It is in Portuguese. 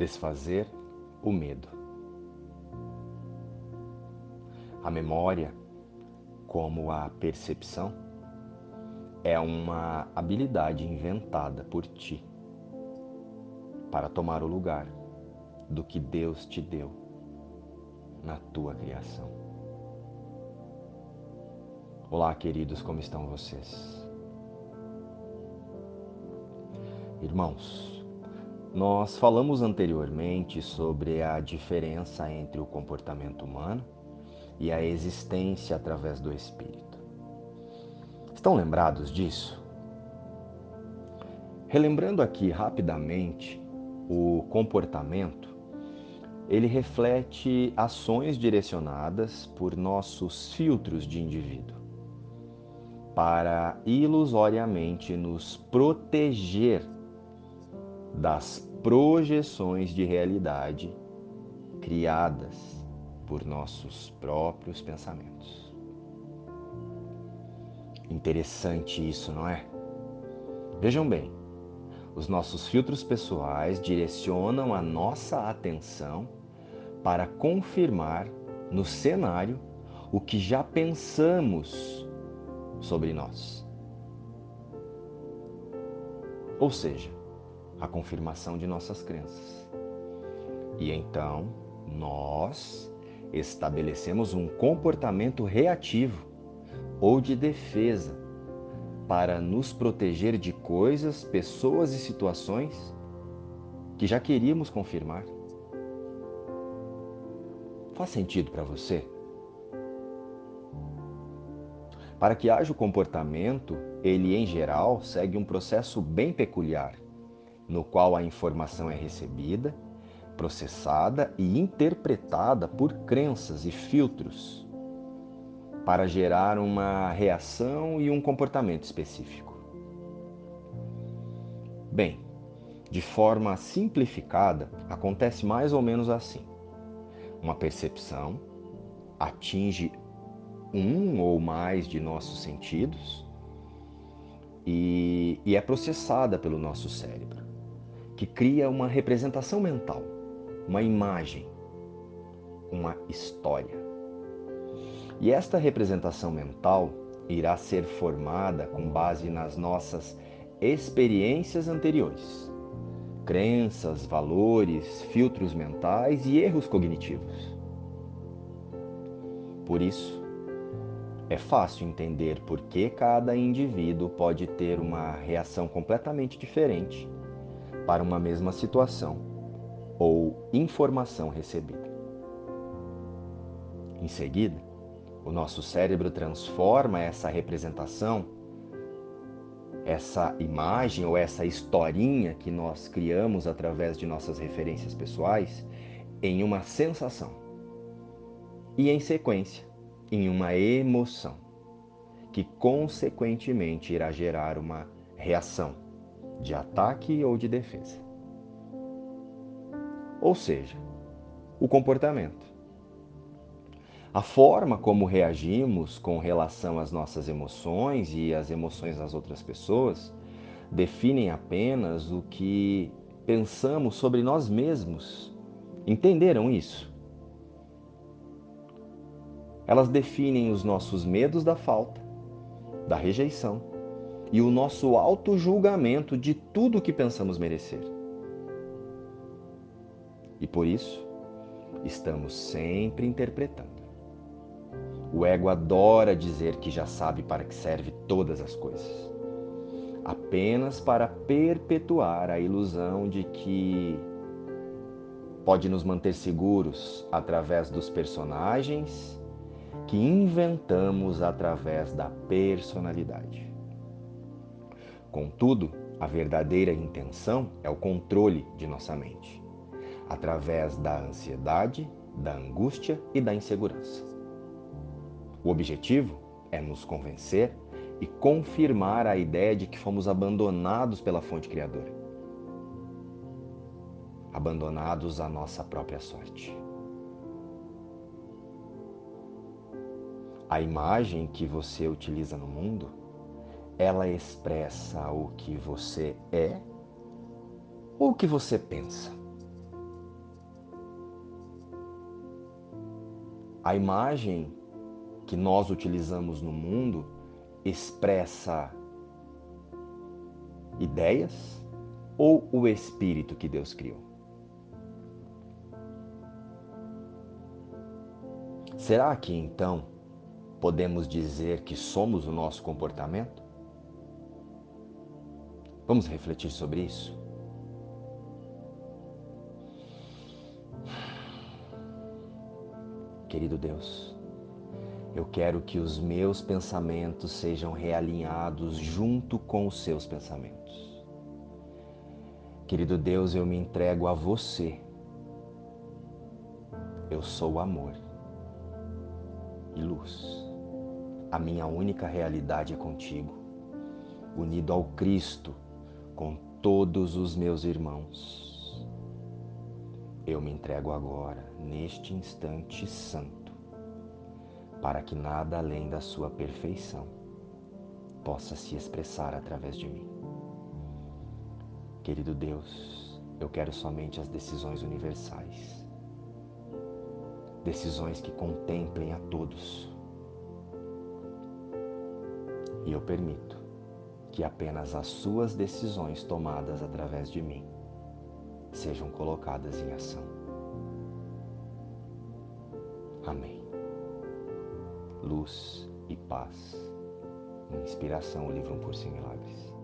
desfazer o medo. A memória, como a percepção, é uma habilidade inventada por ti para tomar o lugar do que Deus te deu na tua criação. Olá, queridos, como estão vocês? Irmãos, nós falamos anteriormente sobre a diferença entre o comportamento humano e a existência através do espírito. Estão lembrados disso? Relembrando aqui rapidamente, o comportamento ele reflete ações direcionadas por nossos filtros de indivíduo para ilusoriamente nos proteger das projeções de realidade criadas por nossos próprios pensamentos. Interessante isso, não é? Vejam bem, os nossos filtros pessoais direcionam a nossa atenção para confirmar no cenário o que já pensamos sobre nós. Ou seja, a confirmação de nossas crenças. E então, nós estabelecemos um comportamento reativo ou de defesa para nos proteger de coisas, pessoas e situações que já queríamos confirmar. Faz sentido para você? Para que haja o comportamento, ele em geral segue um processo bem peculiar, no qual a informação é recebida, processada e interpretada por crenças e filtros para gerar uma reação e um comportamento específico. Bem, de forma simplificada, acontece mais ou menos assim. Uma percepção atinge um ou mais de nossos sentidos e, e, é processada pelo nosso cérebro, que cria uma representação mental, uma imagem, uma história. E esta representação mental irá ser formada com base nas nossas experiências anteriores, crenças, valores, filtros mentais e erros cognitivos. Por isso, é fácil entender por que cada indivíduo pode ter uma reação completamente diferente para uma mesma situação ou informação recebida. Em seguida, o nosso cérebro transforma essa representação, essa imagem ou essa historinha que nós criamos através de nossas referências pessoais em uma sensação. E em sequência, em uma emoção, que consequentemente irá gerar uma reação de ataque ou de defesa. Ou seja, o comportamento a forma como reagimos com relação às nossas emoções e às emoções das outras pessoas definem apenas o que pensamos sobre nós mesmos. Entenderam isso? Elas definem os nossos medos da falta, da rejeição e o nosso auto-julgamento de tudo o que pensamos merecer. E por isso, estamos sempre interpretando. O ego adora dizer que já sabe para que serve todas as coisas, apenas para perpetuar a ilusão de que pode nos manter seguros através dos personagens que inventamos através da personalidade. Contudo, a verdadeira intenção é o controle de nossa mente, através da ansiedade, da angústia e da insegurança. O objetivo é nos convencer e confirmar a ideia de que fomos abandonados pela fonte criadora. Abandonados à nossa própria sorte. A imagem que você utiliza no mundo, ela expressa o que você é ou o que você pensa. A imagem que nós utilizamos no mundo expressa ideias ou o espírito que Deus criou? Será que então podemos dizer que somos o nosso comportamento? Vamos refletir sobre isso? Querido Deus, eu quero que os meus pensamentos sejam realinhados junto com os seus pensamentos. Querido Deus, eu me entrego a você. Eu sou amor e luz. A minha única realidade é contigo, unido ao Cristo com todos os meus irmãos. Eu me entrego agora, neste instante santo, para que nada além da Sua perfeição possa se expressar através de mim. Querido Deus, eu quero somente as decisões universais decisões que contemplem a todos. E eu permito que apenas as suas decisões tomadas através de mim sejam colocadas em ação. Amém. Luz e paz. Inspiração, o livro Um Curso em Milagres.